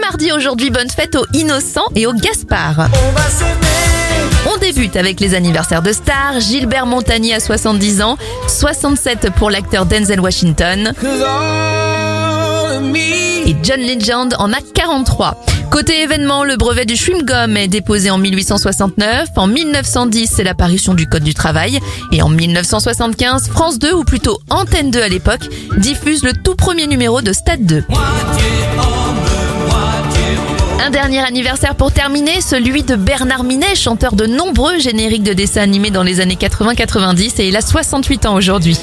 mardi aujourd'hui, bonne fête aux Innocents et aux Gaspard. On débute avec les anniversaires de stars. Gilbert Montagny a 70 ans, 67 pour l'acteur Denzel Washington et John Legend en a 43. Côté événement, le brevet du chewing-gum est déposé en 1869. En 1910, c'est l'apparition du Code du travail. Et en 1975, France 2, ou plutôt Antenne 2 à l'époque, diffuse le tout premier numéro de Stade 2. Dernier anniversaire pour terminer, celui de Bernard Minet, chanteur de nombreux génériques de dessins animés dans les années 80-90 et il a 68 ans aujourd'hui.